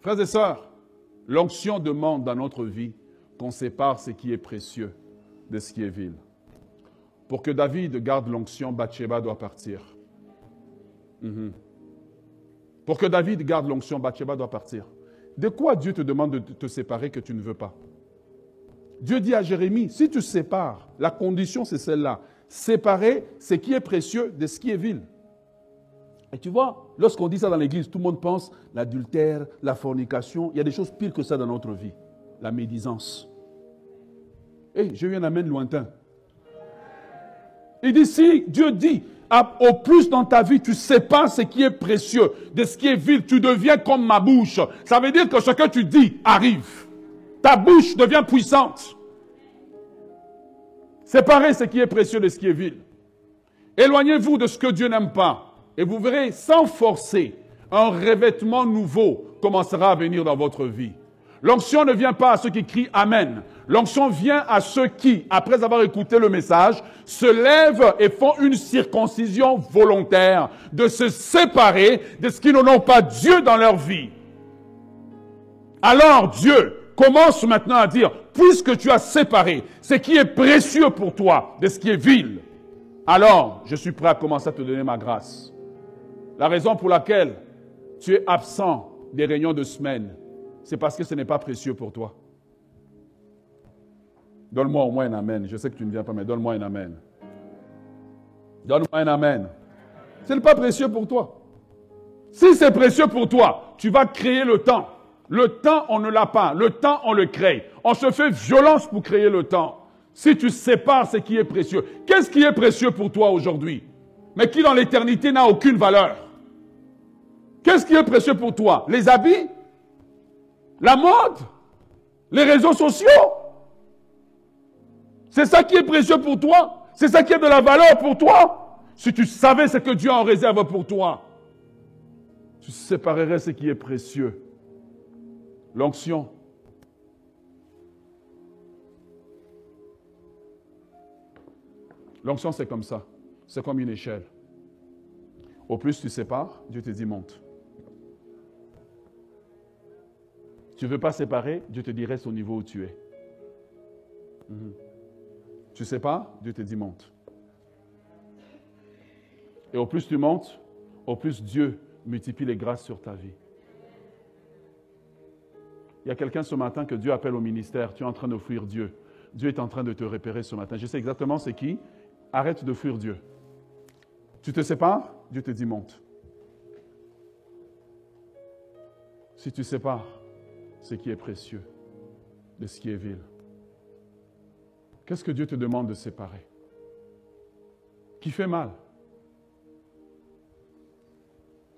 Frères et sœurs, l'onction demande dans notre vie qu'on sépare ce qui est précieux de ce qui est vil. Pour que David garde l'onction, Bathsheba doit partir. Mhm. Pour que David garde l'onction, Bathsheba doit partir. De quoi Dieu te demande de te séparer que tu ne veux pas? Dieu dit à Jérémie, si tu sépares, la condition c'est celle-là. Séparer ce qui est précieux de ce qui est vil. Et tu vois, lorsqu'on dit ça dans l'église, tout le monde pense l'adultère, la fornication. Il y a des choses pires que ça dans notre vie. La médisance. Et j'ai eu un amène lointain. Il dit, si Dieu dit, au plus dans ta vie, tu pas ce qui est précieux, de ce qui est vil, tu deviens comme ma bouche. Ça veut dire que ce que tu dis arrive. Ta bouche devient puissante. Séparez ce qui est précieux de ce qui est vil. Éloignez-vous de ce que Dieu n'aime pas. Et vous verrez, sans forcer, un revêtement nouveau commencera à venir dans votre vie. L'onction ne vient pas à ceux qui crient Amen. L'onction vient à ceux qui, après avoir écouté le message, se lèvent et font une circoncision volontaire de se séparer de ce qui n'ont pas Dieu dans leur vie. Alors Dieu commence maintenant à dire, puisque tu as séparé ce qui est précieux pour toi de ce qui est vil, alors je suis prêt à commencer à te donner ma grâce. La raison pour laquelle tu es absent des réunions de semaine, c'est parce que ce n'est pas précieux pour toi. Donne-moi au moins un amen. Je sais que tu ne viens pas, mais donne-moi un amen. Donne-moi un amen. Ce n'est pas précieux pour toi. Si c'est précieux pour toi, tu vas créer le temps. Le temps, on ne l'a pas. Le temps, on le crée. On se fait violence pour créer le temps. Si tu sépares ce qui est précieux, qu'est-ce qui est précieux pour toi aujourd'hui, mais qui dans l'éternité n'a aucune valeur? Qu'est-ce qui est précieux pour toi? Les habits? La mode? Les réseaux sociaux? C'est ça qui est précieux pour toi? C'est ça qui est de la valeur pour toi? Si tu savais ce que Dieu en réserve pour toi, tu séparerais ce qui est précieux. L'onction. L'onction, c'est comme ça. C'est comme une échelle. Au plus tu sépares, Dieu te dit monte. Tu ne veux pas séparer, Dieu te reste au niveau où tu es. Mhm. Tu sais pas, Dieu te dit monte. Et au plus tu montes, au plus Dieu multiplie les grâces sur ta vie. Il y a quelqu'un ce matin que Dieu appelle au ministère. Tu es en train de fuir Dieu. Dieu est en train de te repérer ce matin. Je sais exactement c'est qui. Arrête de fuir Dieu. Tu te sépares, Dieu te dit monte. Si tu sépares ce qui est précieux de ce qui est vil, qu'est-ce que Dieu te demande de séparer? Qui fait mal?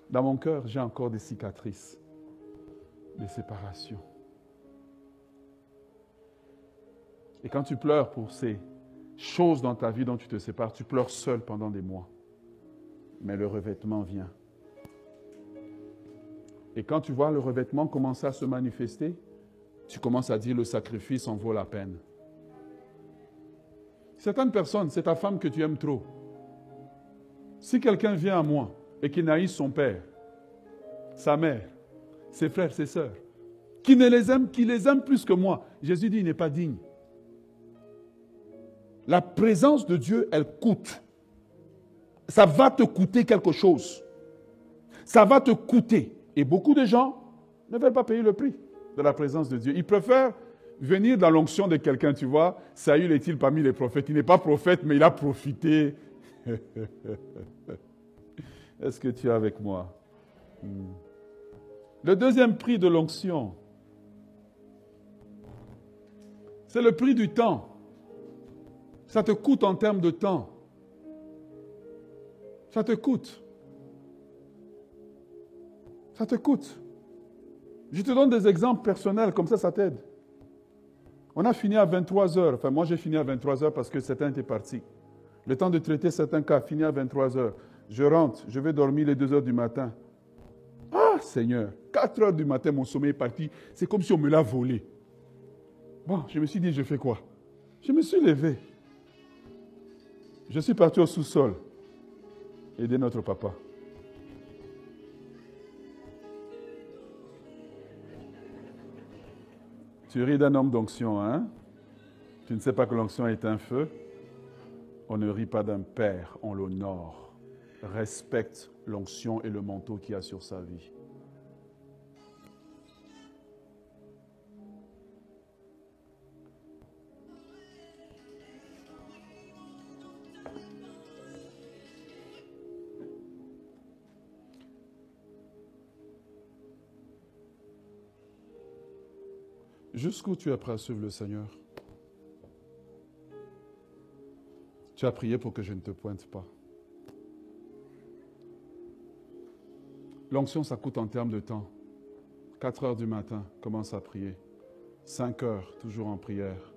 Dans mon cœur, j'ai encore des cicatrices, des séparations. Et quand tu pleures pour ces choses dans ta vie dont tu te sépares, tu pleures seul pendant des mois. Mais le revêtement vient. Et quand tu vois le revêtement commencer à se manifester, tu commences à dire le sacrifice en vaut la peine. Certaines personnes, c'est ta femme que tu aimes trop. Si quelqu'un vient à moi et qui naïse son père, sa mère, ses frères, ses sœurs, qui ne les aime, qui les aime plus que moi, Jésus dit, il n'est pas digne. La présence de Dieu, elle coûte. Ça va te coûter quelque chose. Ça va te coûter. Et beaucoup de gens ne veulent pas payer le prix de la présence de Dieu. Ils préfèrent venir dans l'onction de quelqu'un, tu vois. Saül est-il parmi les prophètes? Il n'est pas prophète, mais il a profité. Est-ce que tu es avec moi? Hmm. Le deuxième prix de l'onction, c'est le prix du temps. Ça te coûte en termes de temps. Ça te coûte. Ça te. Je te donne des exemples personnels, comme ça, ça t'aide. On a fini à 23 heures. Enfin, moi, j'ai fini à 23 heures parce que certains étaient partis. Le temps de traiter certains cas, fini à 23 heures. Je rentre, je vais dormir les 2 heures du matin. Ah, Seigneur, 4 heures du matin, mon sommeil est parti. C'est comme si on me l'a volé. Bon, je me suis dit, je fais quoi? Je me suis levé. Je suis parti au sous-sol aider notre papa. Tu ris d'un homme d'onction, hein? Tu ne sais pas que l'onction est un feu? On ne rit pas d'un père, on l'honore. Respecte l'onction et le manteau qu'il a sur sa vie. Jusqu'où tu es prêt à suivre le Seigneur? Tu as prié pour que je ne te pointe pas. L'onction, ça coûte en termes de temps. 4 heures du matin, commence à prier. 5 heures, toujours en prière.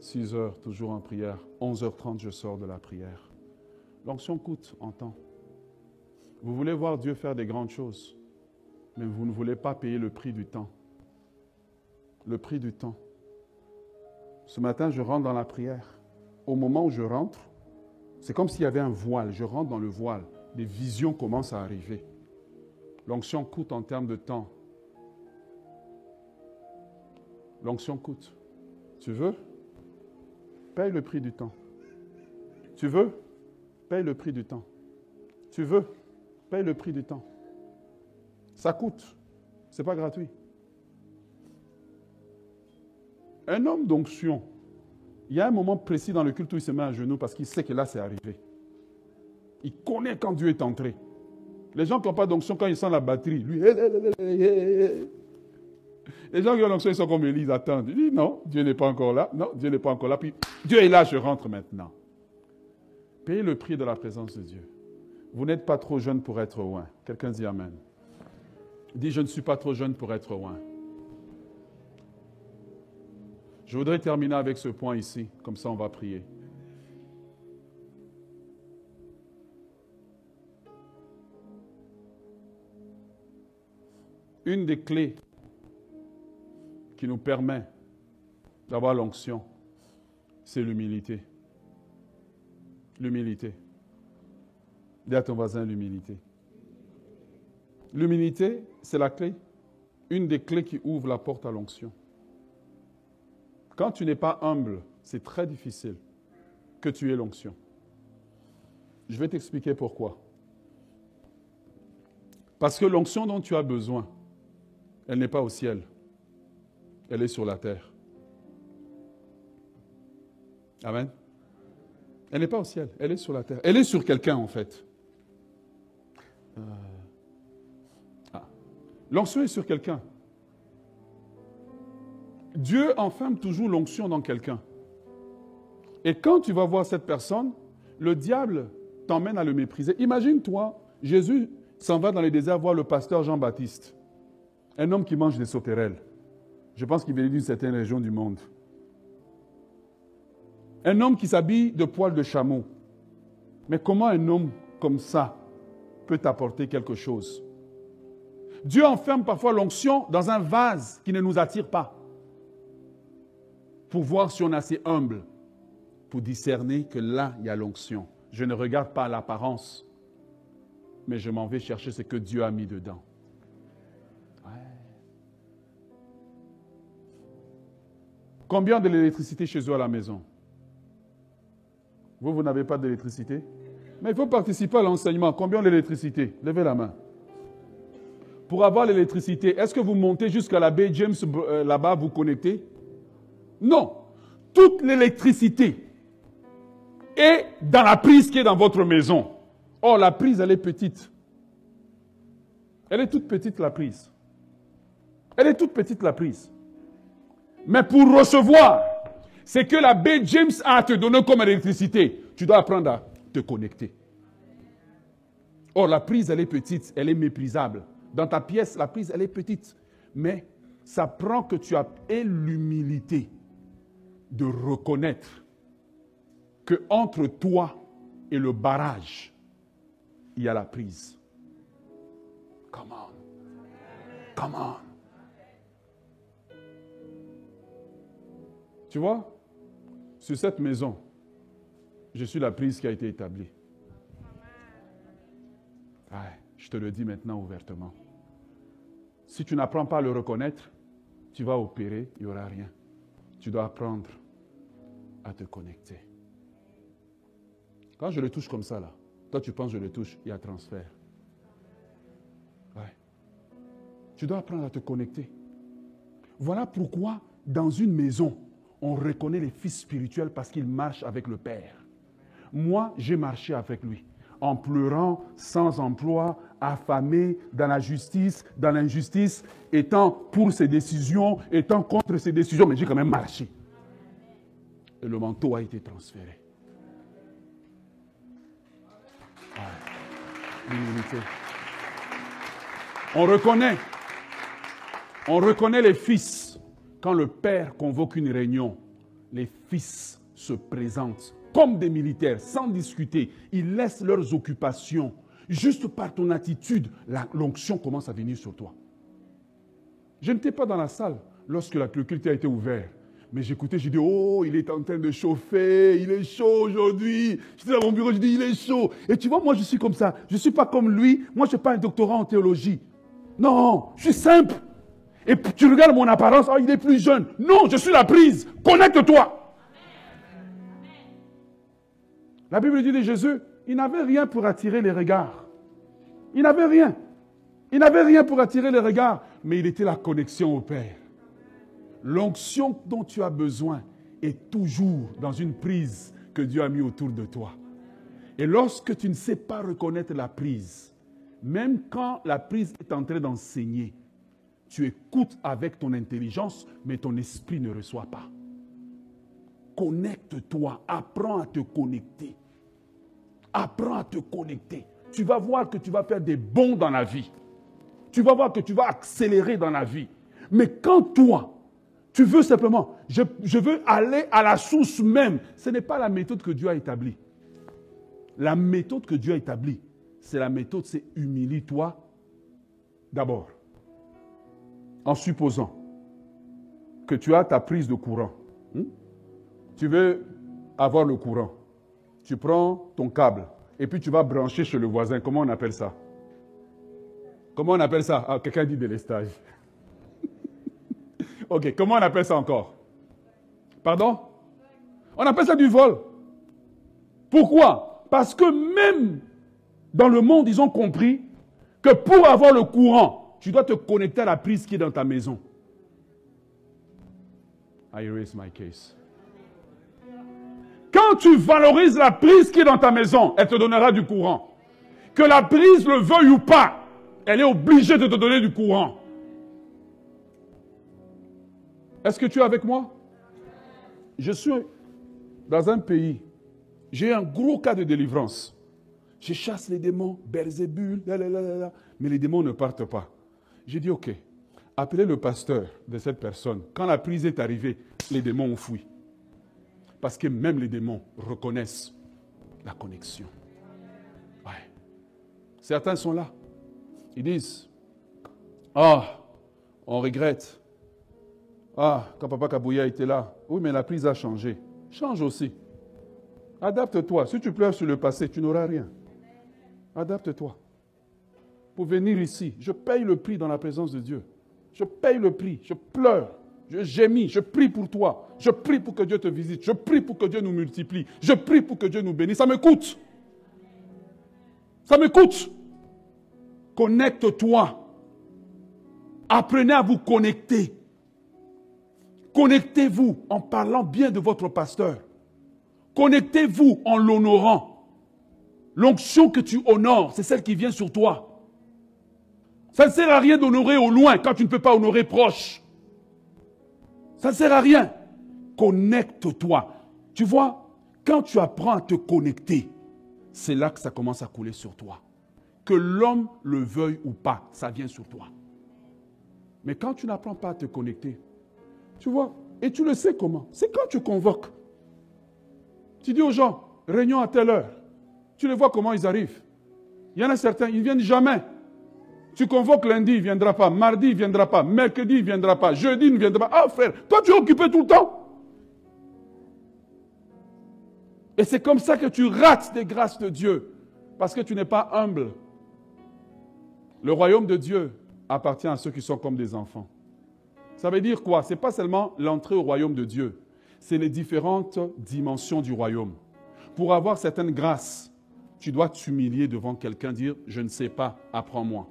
6 heures, toujours en prière. 11h30, je sors de la prière. L'onction coûte en temps. Vous voulez voir Dieu faire des grandes choses, mais vous ne voulez pas payer le prix du temps le prix du temps. Ce matin, je rentre dans la prière. Au moment où je rentre, c'est comme s'il y avait un voile. Je rentre dans le voile. Des visions commencent à arriver. L'onction coûte en termes de temps. L'onction coûte. Tu veux? Paye le prix du temps. Tu veux? Paye le prix du temps. Tu veux? Paye le prix du temps. Ça coûte. Ce n'est pas gratuit. Un homme d'onction, il y a un moment précis dans le culte où il se met à genoux parce qu'il sait que là, c'est arrivé. Il connaît quand Dieu est entré. Les gens qui n'ont pas d'onction, quand ils sentent la batterie, lui, les gens qui ont l'onction, ils sont comme Élise, ils attendent. Il dit non, Dieu n'est pas encore là. Non, Dieu n'est pas encore là. Puis Dieu est là, je rentre maintenant. Payez le prix de la présence de Dieu. Vous n'êtes pas trop jeune pour être loin. Quelqu'un dit Amen. Dis, je ne suis pas trop jeune pour être loin. Je voudrais terminer avec ce point ici, comme ça on va prier. Une des clés qui nous permet d'avoir l'onction, c'est l'humilité. L'humilité. Dis à ton voisin l'humilité. L'humilité, c'est la clé, une des clés qui ouvre la porte à l'onction. Quand tu n'es pas humble, c'est très difficile que tu aies l'onction. Je vais t'expliquer pourquoi. Parce que l'onction dont tu as besoin, elle n'est pas au ciel, elle est sur la terre. Amen. Elle n'est pas au ciel, elle est sur la terre. Elle est sur quelqu'un en fait. Euh, ah. L'onction est sur quelqu'un. Dieu enferme toujours l'onction dans quelqu'un. Et quand tu vas voir cette personne, le diable t'emmène à le mépriser. Imagine-toi, Jésus s'en va dans les déserts voir le pasteur Jean-Baptiste, un homme qui mange des sauterelles. Je pense qu'il venait d'une certaine région du monde. Un homme qui s'habille de poils de chameau. Mais comment un homme comme ça peut t'apporter quelque chose? Dieu enferme parfois l'onction dans un vase qui ne nous attire pas pour voir si on est assez humble pour discerner que là, il y a l'onction. Je ne regarde pas l'apparence, mais je m'en vais chercher ce que Dieu a mis dedans. Combien de l'électricité chez eux à la maison? Vous, vous n'avez pas d'électricité? Mais il faut participer à l'enseignement. Combien d'électricité? Levez la main. Pour avoir l'électricité, est-ce que vous montez jusqu'à la baie James euh, là-bas, vous connectez? Non. Toute l'électricité est dans la prise qui est dans votre maison. Or, la prise, elle est petite. Elle est toute petite, la prise. Elle est toute petite, la prise. Mais pour recevoir, c'est que la baie James a à te donner comme électricité. Tu dois apprendre à te connecter. Or, la prise, elle est petite, elle est méprisable. Dans ta pièce, la prise, elle est petite. Mais ça prend que tu aies l'humilité de reconnaître que entre toi et le barrage, il y a la prise. Come on. Come on. Tu vois, sur cette maison, je suis la prise qui a été établie. je te le dis maintenant ouvertement. Si tu n'apprends pas à le reconnaître, tu vas opérer, il n'y aura rien. Tu dois apprendre à te connecter. Quand je le touche comme ça, là, toi tu penses que je le touche, il y a transfert. Tu dois apprendre à te connecter. Voilà pourquoi dans une maison, on reconnaît les fils spirituels parce qu'ils marchent avec le Père. Moi, j'ai marché avec lui, en pleurant, sans emploi, affamé, dans la justice, dans l'injustice, étant pour ses décisions, étant contre ses décisions, mais j'ai quand même marché et le manteau a été transféré. On reconnaît, on reconnaît les fils. Quand le père convoque une réunion, les fils se présentent comme des militaires, sans discuter. Ils laissent leurs occupations. Juste par ton attitude, l'onction commence à venir sur toi. Je n'étais pas dans la salle lorsque la, culte a été ouvert. Mais j'écoutais, j'ai dit, oh, il est en train de chauffer, il est chaud aujourd'hui. J'étais dans mon bureau, je dis, il est chaud. Et tu vois, moi, je suis comme ça. Je ne suis pas comme lui. Moi, je n'ai pas un doctorat en théologie. Non, je suis simple. Et tu regardes mon apparence, oh, il est plus jeune. Non, je suis la prise. Connecte-toi. La Bible dit de Jésus, il n'avait rien pour attirer les regards. Il n'avait rien. Il n'avait rien pour attirer les regards, mais il était la connexion au Père. L'onction dont tu as besoin est toujours dans une prise que Dieu a mis autour de toi. Et lorsque tu ne sais pas reconnaître la prise, même quand la prise est en train d'enseigner, tu écoutes avec ton intelligence, mais ton esprit ne reçoit pas. Connecte-toi, apprends à te connecter. Apprends à te connecter. Tu vas voir que tu vas faire des bons dans la vie. tu vas voir que tu vas accélérer dans la vie. Mais quand toi, tu veux simplement, je, veux aller à la source même, ce n'est pas la méthode que Dieu a établie. La méthode que Dieu a établie, c'est la méthode, c'est humilie-toi d'abord. En supposant que tu as ta prise de courant. Hmm? Tu veux avoir le courant. Tu prends ton câble et puis tu vas brancher chez le voisin. Comment on appelle ça? Comment on appelle ça? Ah, Quelqu'un dit délestage. ok, comment on appelle ça encore? Pardon? On appelle ça du vol. Pourquoi? Parce que même dans le monde, ils ont compris que pour avoir le courant, tu dois te connecter à la prise qui est dans ta maison. I erase my case. Quand tu valorises la prise qui est dans ta maison, elle te donnera du courant. Que la prise le veuille ou pas, elle est obligée de te donner du courant. Est-ce que tu es avec moi? Je suis dans un pays, j'ai un gros cas de délivrance. Je chasse les démons, Berzébul, mais les démons ne partent pas. J'ai dit, ok, appelez le pasteur de cette personne. Quand la prise est arrivée, les démons ont fui. Parce que même les démons reconnaissent la connexion. Certains sont là. Ils disent, ah, on regrette. Ah, quand Papa Kabouya était là, oui, mais la prise a changé. Change aussi. Adapte-toi. Si tu pleures sur le passé, tu n'auras rien. Adapte-toi. Pour venir ici, je paye le prix dans la présence de Dieu. Je paye le prix. Je pleure. Je gémis. Je prie pour toi. Je prie pour que Dieu te visite. Je prie pour que Dieu nous multiplie. Je prie pour que Dieu nous bénisse. Ça me coûte. Ça me coûte. Connecte-toi. Apprenez à vous connecter. Connectez-vous en parlant bien de votre pasteur. Connectez-vous en l'honorant. L'onction que tu honores, c'est celle qui vient sur toi. Ça ne sert à rien d'honorer au loin quand tu ne peux pas honorer proche. Ça ne sert à rien. Connecte-toi. Tu vois, quand tu apprends à te connecter, c'est là que ça commence à couler sur toi. Que l'homme le veuille ou pas, ça vient sur toi. Mais quand tu n'apprends pas à te connecter, tu vois, et tu le sais comment? C'est quand tu convoques. Tu dis aux gens, réunion à telle heure. Tu les vois comment ils arrivent. Il y en a certains, ils ne viennent jamais. Tu convoques lundi, il ne viendra pas. Mardi, il ne viendra pas. Mercredi, il ne viendra pas. Jeudi, il ne viendra pas. Ah frère, toi tu es occupé tout le temps. Et c'est comme ça que tu rates des grâces de Dieu. Parce que tu n'es pas humble. Le royaume de Dieu appartient à ceux qui sont comme des enfants. Ça veut dire quoi? Ce n'est pas seulement l'entrée au royaume de Dieu. C'est les différentes dimensions du royaume. Pour avoir certaines grâces, tu dois t'humilier devant quelqu'un, dire Je ne sais pas, apprends-moi.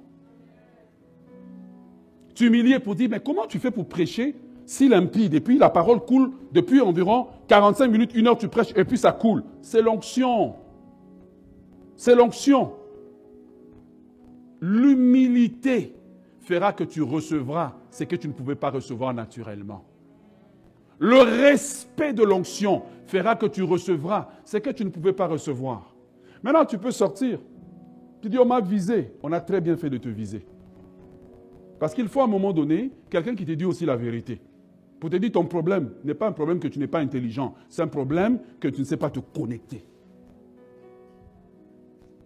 T'humilier pour dire Mais comment tu fais pour prêcher si limpide Et puis la parole coule depuis environ 45 minutes, une heure, tu prêches et puis ça coule. C'est l'onction. C'est l'onction. L'humilité fera que tu recevras ce que tu ne pouvais pas recevoir naturellement. Le respect de l'onction fera que tu recevras ce que tu ne pouvais pas recevoir. Maintenant, tu peux sortir. Tu dis, on m'a visé. On a très bien fait de te viser. Parce qu'il faut à un moment donné quelqu'un qui te dit aussi la vérité. Pour te dire, ton problème n'est pas un problème que tu n'es pas intelligent. C'est un problème que tu ne sais pas te connecter.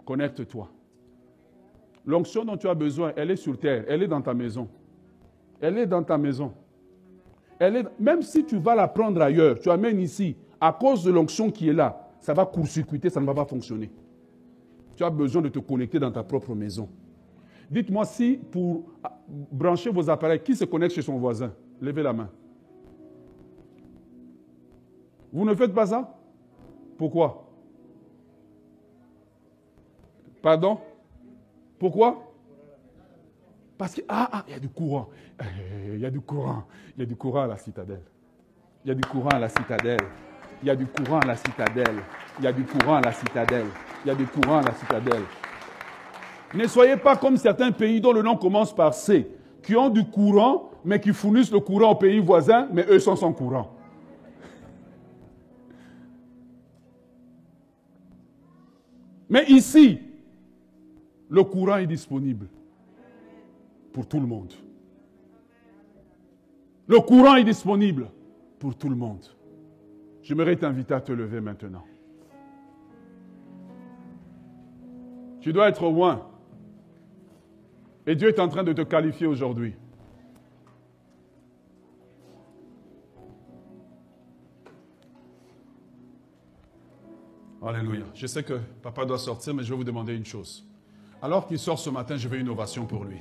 Connecte-toi. L'onction dont tu as besoin, elle est sur terre. Elle est dans ta maison. Elle est dans ta maison. Elle est, même si tu vas la prendre ailleurs, tu amènes ici, à cause de l'onction qui est là, ça va court-circuiter, ça ne va pas fonctionner tu as besoin de te connecter dans ta propre maison. Dites-moi si pour brancher vos appareils, qui se connecte chez son voisin? Levez la main. Vous ne faites pas ça? Pourquoi? Pardon? Pourquoi? Parce que, ah, ah, il y a du courant. Eh, il y a du courant. Il y a du courant à la citadelle. Il y a du courant à la citadelle. Il y a du courant à la citadelle. Il y a du courant à la citadelle il y a des courants à la citadelle. Ne soyez pas comme certains pays dont le nom commence par C, qui ont du courant, mais qui fournissent le courant aux pays voisins, mais eux sont sans courant. Mais ici, le courant est disponible. pour tout le monde. Le courant est disponible pour tout le monde. J'aimerais t'inviter à te lever maintenant. Tu dois être loin. Et Dieu est en train de te qualifier aujourd'hui. Alléluia. Je sais que papa doit sortir, mais je vais vous demander une chose. Alors qu'il sort ce matin, je veux une ovation pour lui.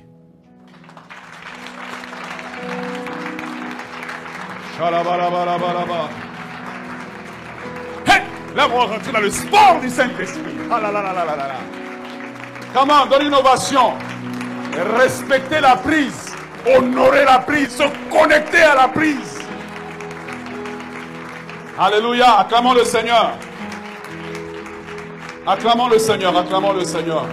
Hey, là, on va rentrer dans le sport du Saint-Esprit. Ah là là là là là là. Comment Donne une ovation. Respecter la prise. Honorer la prise. Se connecter à la prise. Alléluia. Acclamons le Seigneur. Acclamons le Seigneur. Acclamons le Seigneur.